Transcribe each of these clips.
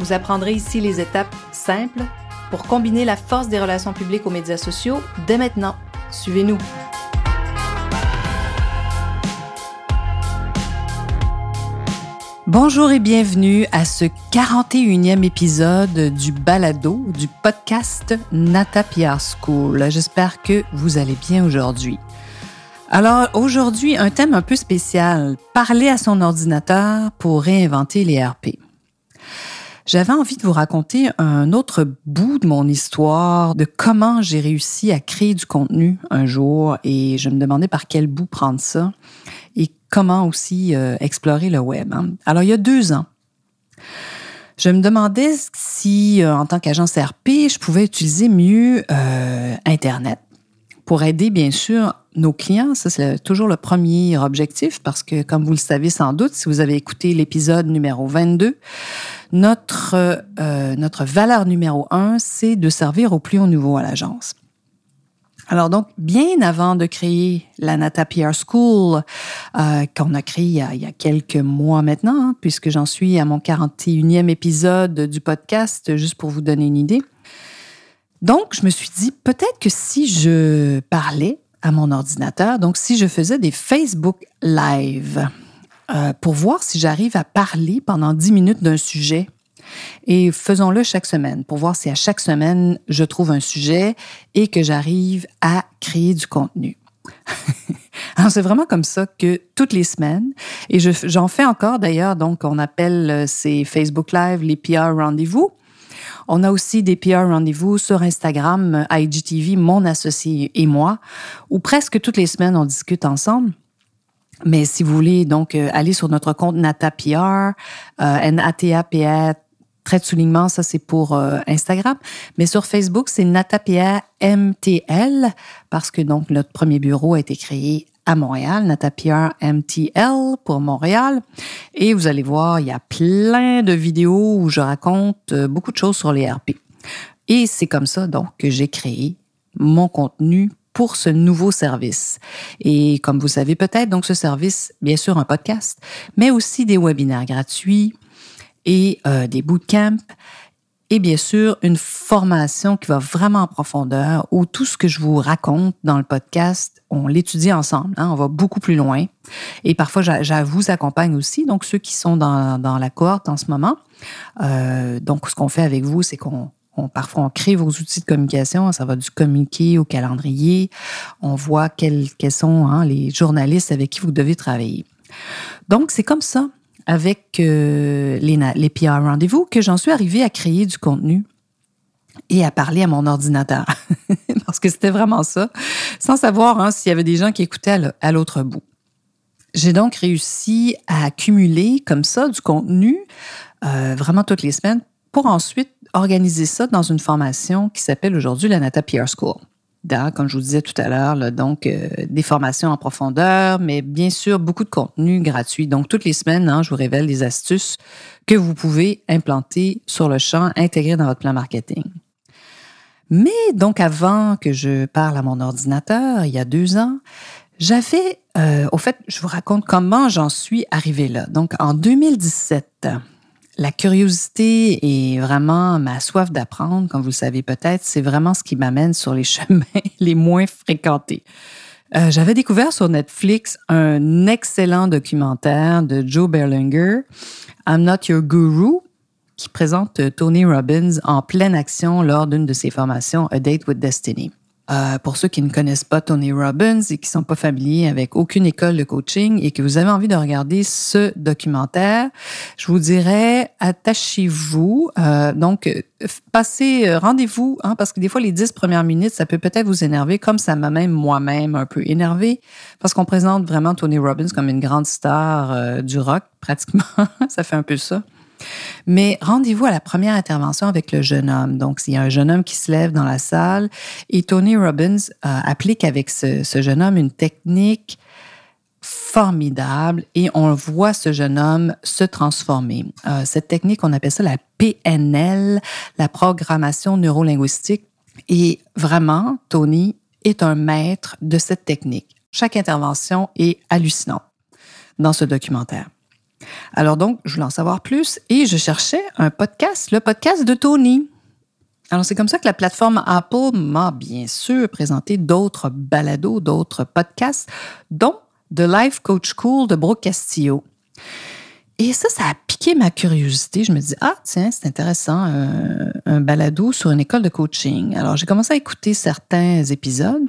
Vous apprendrez ici les étapes simples pour combiner la force des relations publiques aux médias sociaux dès maintenant. Suivez-nous. Bonjour et bienvenue à ce 41e épisode du balado du podcast Nata PR School. J'espère que vous allez bien aujourd'hui. Alors aujourd'hui, un thème un peu spécial, parler à son ordinateur pour réinventer les RP j'avais envie de vous raconter un autre bout de mon histoire, de comment j'ai réussi à créer du contenu un jour et je me demandais par quel bout prendre ça et comment aussi euh, explorer le web. Hein. Alors, il y a deux ans, je me demandais si, euh, en tant qu'agence RP, je pouvais utiliser mieux euh, Internet pour aider, bien sûr, nos clients. Ça, c'est toujours le premier objectif parce que, comme vous le savez sans doute, si vous avez écouté l'épisode numéro 22, notre, euh, notre valeur numéro un, c'est de servir au plus haut niveau à l'agence. Alors donc, bien avant de créer la Nata PR School, euh, qu'on a créé il y a, quelques mois maintenant, hein, puisque j'en suis à mon 41e épisode du podcast, juste pour vous donner une idée. Donc, je me suis dit, peut-être que si je parlais à mon ordinateur, donc si je faisais des Facebook Live, euh, pour voir si j'arrive à parler pendant 10 minutes d'un sujet. Et faisons-le chaque semaine pour voir si à chaque semaine, je trouve un sujet et que j'arrive à créer du contenu. Alors, c'est vraiment comme ça que toutes les semaines, et j'en fais encore d'ailleurs, donc on appelle euh, ces Facebook Live les PR rendez-vous. On a aussi des PR rendez-vous sur Instagram, euh, IGTV, mon associé et moi, où presque toutes les semaines on discute ensemble. Mais si vous voulez donc euh, aller sur notre compte NataPR, euh, N-A-T-A-P-R, de soulignement, ça c'est pour Instagram. Mais sur Facebook, c'est NataPR MTL, parce que donc notre premier bureau a été créé à Montréal, NataPR MTL pour Montréal. Et vous allez voir, il y a plein de vidéos où je raconte euh, beaucoup de choses sur les RP. Et c'est comme ça donc que j'ai créé mon contenu pour ce nouveau service. Et comme vous savez peut-être, donc ce service, bien sûr, un podcast, mais aussi des webinaires gratuits et euh, des bootcamps et bien sûr une formation qui va vraiment en profondeur où tout ce que je vous raconte dans le podcast, on l'étudie ensemble, hein, on va beaucoup plus loin. Et parfois, je vous accompagne aussi, donc ceux qui sont dans, dans la cohorte en ce moment. Euh, donc, ce qu'on fait avec vous, c'est qu'on parfois, on crée vos outils de communication. Ça va du communiqué au calendrier. On voit quels, quels sont hein, les journalistes avec qui vous devez travailler. Donc, c'est comme ça, avec euh, les, PR Rendez-vous, que j'en suis arrivée à créer du contenu et à parler à mon ordinateur. Parce que c'était vraiment ça, sans savoir hein, s'il y avait des gens qui écoutaient à l'autre bout. J'ai donc réussi à accumuler comme ça du contenu euh, vraiment toutes les semaines pour ensuite organiser ça dans une formation qui s'appelle aujourd'hui la Nata PR School. Comme je vous disais tout à l'heure, donc euh, des formations en profondeur, mais bien sûr beaucoup de contenu gratuit. Donc toutes les semaines, hein, je vous révèle des astuces que vous pouvez implanter sur le champ, intégrer dans votre plan marketing. Mais donc avant que je parle à mon ordinateur, il y a deux ans, j'avais, euh, au fait, je vous raconte comment j'en suis arrivée là. Donc en 2017, la curiosité et vraiment ma soif d'apprendre, comme vous le savez peut-être, c'est vraiment ce qui m'amène sur les chemins les moins fréquentés. Euh, j'avais découvert sur Netflix un excellent documentaire de Joe Berlinger, I'm Not Your Guru, qui présente Tony Robbins en pleine action lors d'une de ses formations A Date with Destiny. Euh, pour ceux qui ne connaissent pas Tony Robbins et qui sont pas familiers avec aucune école de coaching et que vous avez envie de regarder ce documentaire, je vous dirais, attachez-vous. Euh, donc, passez, euh, rendez-vous, hein, parce que des fois, les dix premières minutes, ça peut peut-être vous énerver, comme ça m'a même moi-même un peu énervé, parce qu'on présente vraiment Tony Robbins comme une grande star du rock, pratiquement. ça fait un peu ça. Mais rendez-vous à la première intervention avec le jeune homme. Donc, il y a un jeune homme qui se lève dans la salle et Tony Robbins euh, applique avec ce, jeune homme une technique formidable et on voit ce jeune homme se transformer. Euh, cette technique, on appelle ça la PNL, la programmation neurolinguistique. Et vraiment, Tony est un maître de cette technique. Chaque intervention est hallucinante dans ce documentaire. Alors donc, je voulais en savoir plus et je cherchais un podcast, le podcast de Tony. Alors c'est comme ça que la plateforme Apple m'a bien sûr présenté d'autres balados, d'autres podcasts, dont The Life Coach School de Brooke Castillo. Et ça, ça a piqué ma curiosité. Je me dis, ah, tiens, c'est intéressant, un, un, balado sur une école de coaching. Alors, j'ai commencé à écouter certains épisodes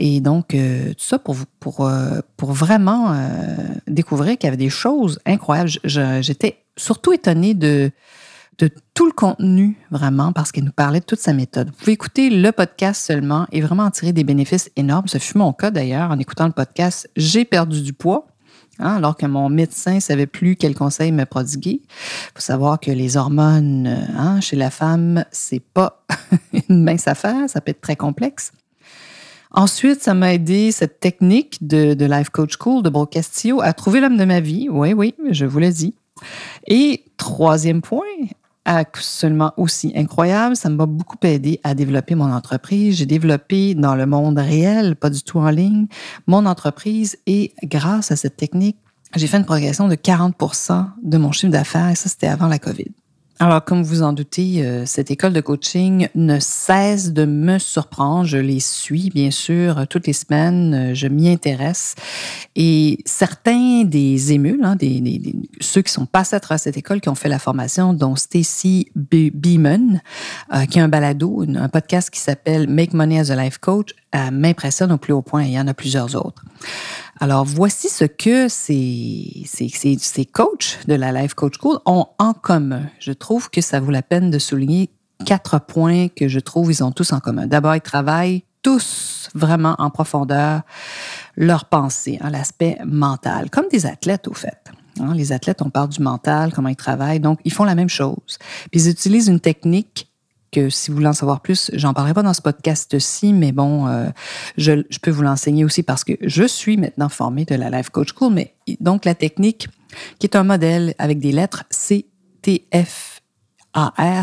et donc, euh, tout ça pour, pour, euh, pour vraiment euh, découvrir qu'il y avait des choses incroyables. J'étais surtout étonnée de, tout le contenu, vraiment, parce qu'il nous parlait de toute sa méthode. Vous pouvez écouter le podcast seulement et vraiment en tirer des bénéfices énormes. Ce fut mon cas d'ailleurs. En écoutant le podcast, j'ai perdu du poids. Hein, alors que mon médecin ne savait plus quel conseil me prodiguer. Il faut savoir que les hormones hein, chez la femme, c'est pas une mince affaire, ça peut être très complexe. Ensuite, ça m'a aidé, cette technique de, Life Coach School de Brooke Castillo, à trouver l'homme de ma vie. Oui, oui, je vous l'ai dit. Et troisième point, absolument aussi incroyable. Ça m'a beaucoup aidé à développer mon entreprise. J'ai développé dans le monde réel, pas du tout en ligne, mon entreprise et grâce à cette technique, j'ai fait une progression de 40% de mon chiffre d'affaires et ça, c'était avant la COVID. Alors, comme vous en doutez, euh, cette école de coaching ne cesse de me surprendre. Je les suis, bien sûr, toutes les semaines. Euh, je m'y intéresse. Et certains des émules, hein, des, ceux qui sont passés à travers cette école, qui ont fait la formation, dont Stacy Beeman, euh, qui a un balado, un podcast qui s'appelle Make Money as a Life Coach, m'impressionne au plus haut point. Il y en a plusieurs autres. Alors, voici ce que ces, ces, ces, coachs de la Life Coach School ont en commun. Je trouve que ça vaut la peine de souligner quatre points que je trouve ils ont tous en commun. D'abord, ils travaillent tous vraiment en profondeur leur pensée, hein, l'aspect mental, comme des athlètes au fait. Hein. les athlètes, on parle du mental, comment ils travaillent, donc ils font la même chose. Puis ils utilisent une technique que si vous voulez en savoir plus, j'en parlerai pas dans ce podcast-ci, mais bon, euh, je, peux vous l'enseigner aussi parce que je suis maintenant formée de la Life Coach School. Mais donc, la technique, qui est un modèle avec des lettres C-T-F-A-R,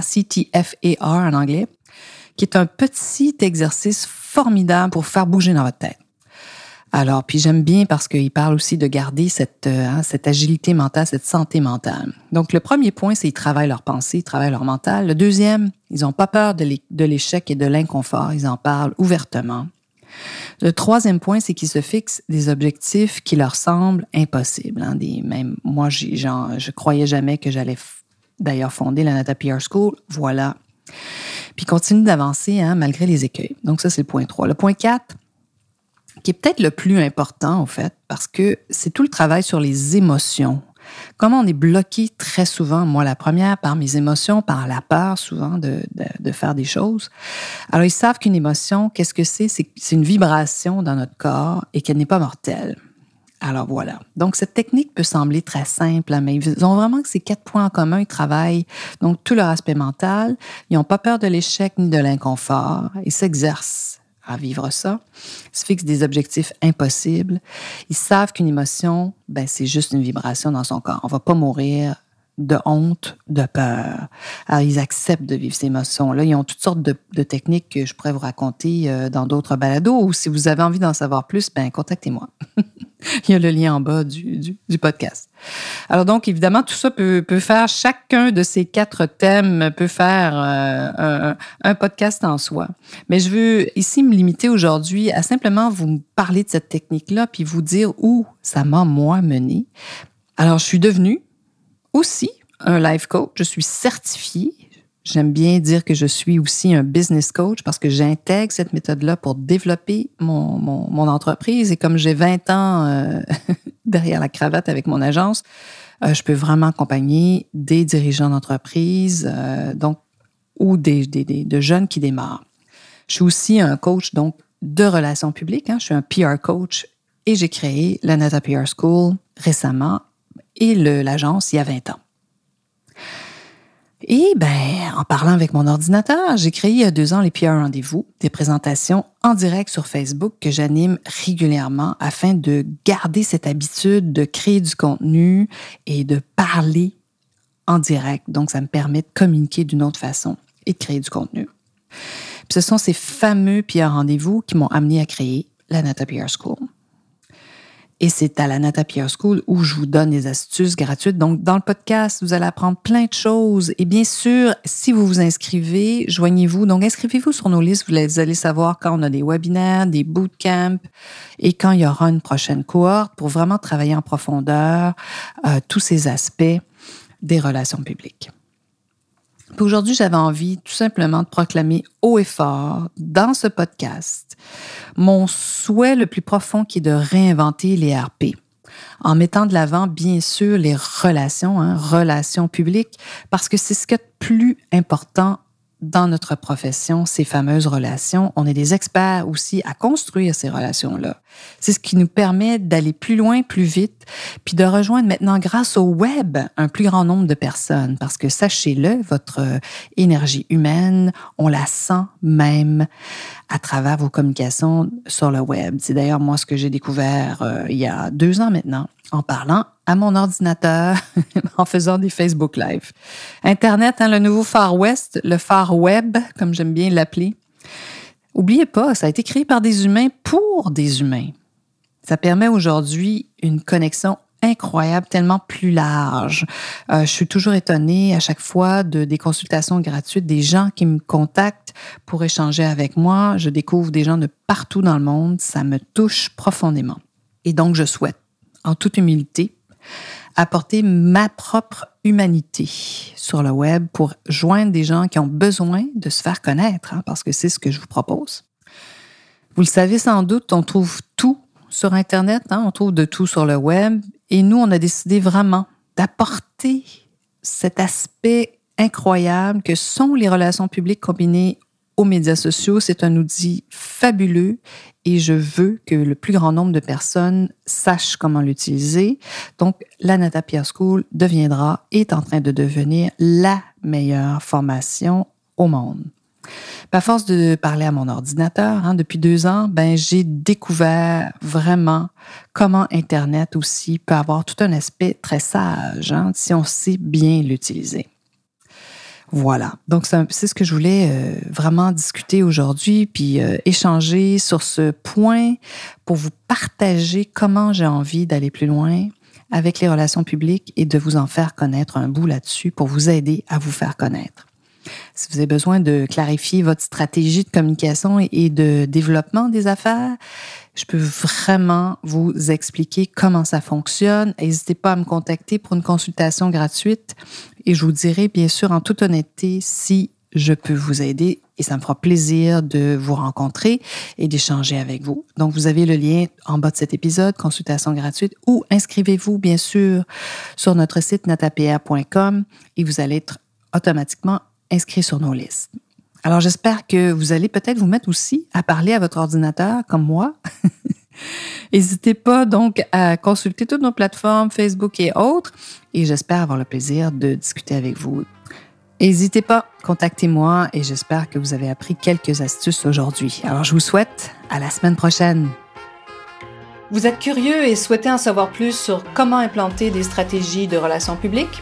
C-T-F-A-R en anglais, qui est un petit exercice formidable pour faire bouger dans votre tête. Alors, puis j'aime bien parce qu'il parle aussi de garder cette, euh, hein, cette agilité mentale, cette santé mentale. Donc, le premier point, c'est qu'ils travaillent leur pensée, ils travaillent leur mental. Le deuxième, ils n'ont pas peur de l'échec et de l'inconfort. Ils en parlent ouvertement. Le troisième point, c'est qu'ils se fixent des objectifs qui leur semblent impossibles. Hein, même moi, genre, je croyais jamais que j'allais d'ailleurs fonder la Nata PR School. Voilà. Puis continue d'avancer hein, malgré les écueils. Donc ça, c'est le point 3. Le point 4, qui est peut-être le plus important, en fait, parce que c'est tout le travail sur les émotions. Comment on est bloqué très souvent, moi la première, par mes émotions, par la peur souvent de, de, faire des choses. Alors ils savent qu'une émotion, qu'est-ce que c'est? C'est une vibration dans notre corps et qu'elle n'est pas mortelle. Alors voilà. Donc cette technique peut sembler très simple, hein, mais ils ont vraiment ces quatre points en commun. Ils travaillent donc tout leur aspect mental. Ils n'ont pas peur de l'échec ni de l'inconfort. Ils s'exercent à vivre ça. Ils se fixent des objectifs impossibles. Ils savent qu'une émotion, ben, c'est juste une vibration dans son corps. On va pas mourir de honte, de peur. Alors, ils acceptent de vivre ces émotions-là. Ils ont toutes sortes de, techniques que je pourrais vous raconter euh, dans d'autres balados ou si vous avez envie d'en savoir plus, ben, contactez-moi. Il y a le lien en bas du, podcast. Alors donc, évidemment, tout ça peut, faire, chacun de ces quatre thèmes peut faire euh, un, podcast en soi. Mais je veux ici me limiter aujourd'hui à simplement vous parler de cette technique-là, puis vous dire où ça m'a, moi, mené. Alors, je suis devenue aussi un life coach. Je suis certifiée. J'aime bien dire que je suis aussi un business coach parce que j'intègre cette méthode-là pour développer mon, mon, entreprise. Et comme j'ai 20 ans euh, derrière la cravate avec mon agence, euh, je peux vraiment accompagner des dirigeants d'entreprise euh, donc, ou des, des, de jeunes qui démarrent. Je suis aussi un coach donc de relations publiques. Hein. Je suis un PR coach et j'ai créé la Nata PR School récemment et l'agence il y a 20 ans. Et ben, en parlant avec mon ordinateur, j'ai créé il y a deux ans les PR Rendez-vous, des présentations en direct sur Facebook que j'anime régulièrement afin de garder cette habitude de créer du contenu et de parler en direct. Donc, ça me permet de communiquer d'une autre façon et de créer du contenu. ce sont ces fameux PR Rendez-vous qui m'ont amené à créer la Nata PR School. Et c'est à la Nata Pierre School où je vous donne des astuces gratuites. Donc, dans le podcast, vous allez apprendre plein de choses. Et bien sûr, si vous vous inscrivez, joignez-vous. Donc, inscrivez-vous sur nos listes. Vous allez savoir quand on a des webinaires, des bootcamps et quand il y aura une prochaine cohorte pour vraiment travailler en profondeur euh, tous ces aspects des relations publiques. Aujourd'hui, j'avais envie tout simplement de proclamer haut et fort dans ce podcast mon souhait le plus profond qui est de réinventer les RP en mettant de l'avant, bien sûr, les relations, hein, relations publiques, parce que c'est ce qui est plus important dans notre profession, ces fameuses relations. On est des experts aussi à construire ces relations-là. C'est ce qui nous permet d'aller plus loin, plus vite, puis de rejoindre maintenant, grâce au web, un plus grand nombre de personnes. Parce que sachez-le, votre énergie humaine, on la sent même à travers vos communications sur le web. C'est d'ailleurs moi ce que j'ai découvert euh, il y a deux ans maintenant en parlant à mon ordinateur, en faisant des Facebook Live. Internet, hein, le nouveau Far West, le Far Web, comme j'aime bien l'appeler. Oubliez pas, ça a été créé par des humains pour des humains. Ça permet aujourd'hui une connexion incroyable, tellement plus large. Euh, je suis toujours étonnée à chaque fois de des consultations gratuites, des gens qui me contactent pour échanger avec moi. Je découvre des gens de partout dans le monde. Ça me touche profondément. Et donc, je souhaite, en toute humilité, apporter ma propre humanité sur le web pour joindre des gens qui ont besoin de se faire connaître, hein, parce que c'est ce que je vous propose. Vous le savez sans doute, on trouve tout sur Internet, hein, on trouve de tout sur le web, et nous, on a décidé vraiment d'apporter cet aspect incroyable que sont les relations publiques combinées aux médias sociaux. C'est un outil fabuleux et je veux que le plus grand nombre de personnes sachent comment l'utiliser. Donc, la Nata Pierre School deviendra, est en train de devenir la meilleure formation au monde. À force de parler à mon ordinateur hein, depuis deux ans, ben j'ai découvert vraiment comment Internet aussi peut avoir tout un aspect très sage hein, si on sait bien l'utiliser. Voilà. Donc, c'est ce que je voulais euh, vraiment discuter aujourd'hui, puis euh, échanger sur ce point pour vous partager comment j'ai envie d'aller plus loin avec les relations publiques et de vous en faire connaître un bout là-dessus pour vous aider à vous faire connaître. Si vous avez besoin de clarifier votre stratégie de communication et de développement des affaires, je peux vraiment vous expliquer comment ça fonctionne. N'hésitez pas à me contacter pour une consultation gratuite et je vous dirai bien sûr en toute honnêteté si je peux vous aider et ça me fera plaisir de vous rencontrer et d'échanger avec vous. Donc, vous avez le lien en bas de cet épisode, consultation gratuite, ou inscrivez-vous, bien sûr, sur notre site natapr.com et vous allez être automatiquement inscrit sur nos listes. Alors j'espère que vous allez peut-être vous mettre aussi à parler à votre ordinateur comme moi. N'hésitez pas donc à consulter toutes nos plateformes, Facebook et autres, et j'espère avoir le plaisir de discuter avec vous. N'hésitez pas, contactez-moi et j'espère que vous avez appris quelques astuces aujourd'hui. Alors je vous souhaite à la semaine prochaine. Vous êtes curieux et souhaitez en savoir plus sur comment implanter des stratégies de relations publiques?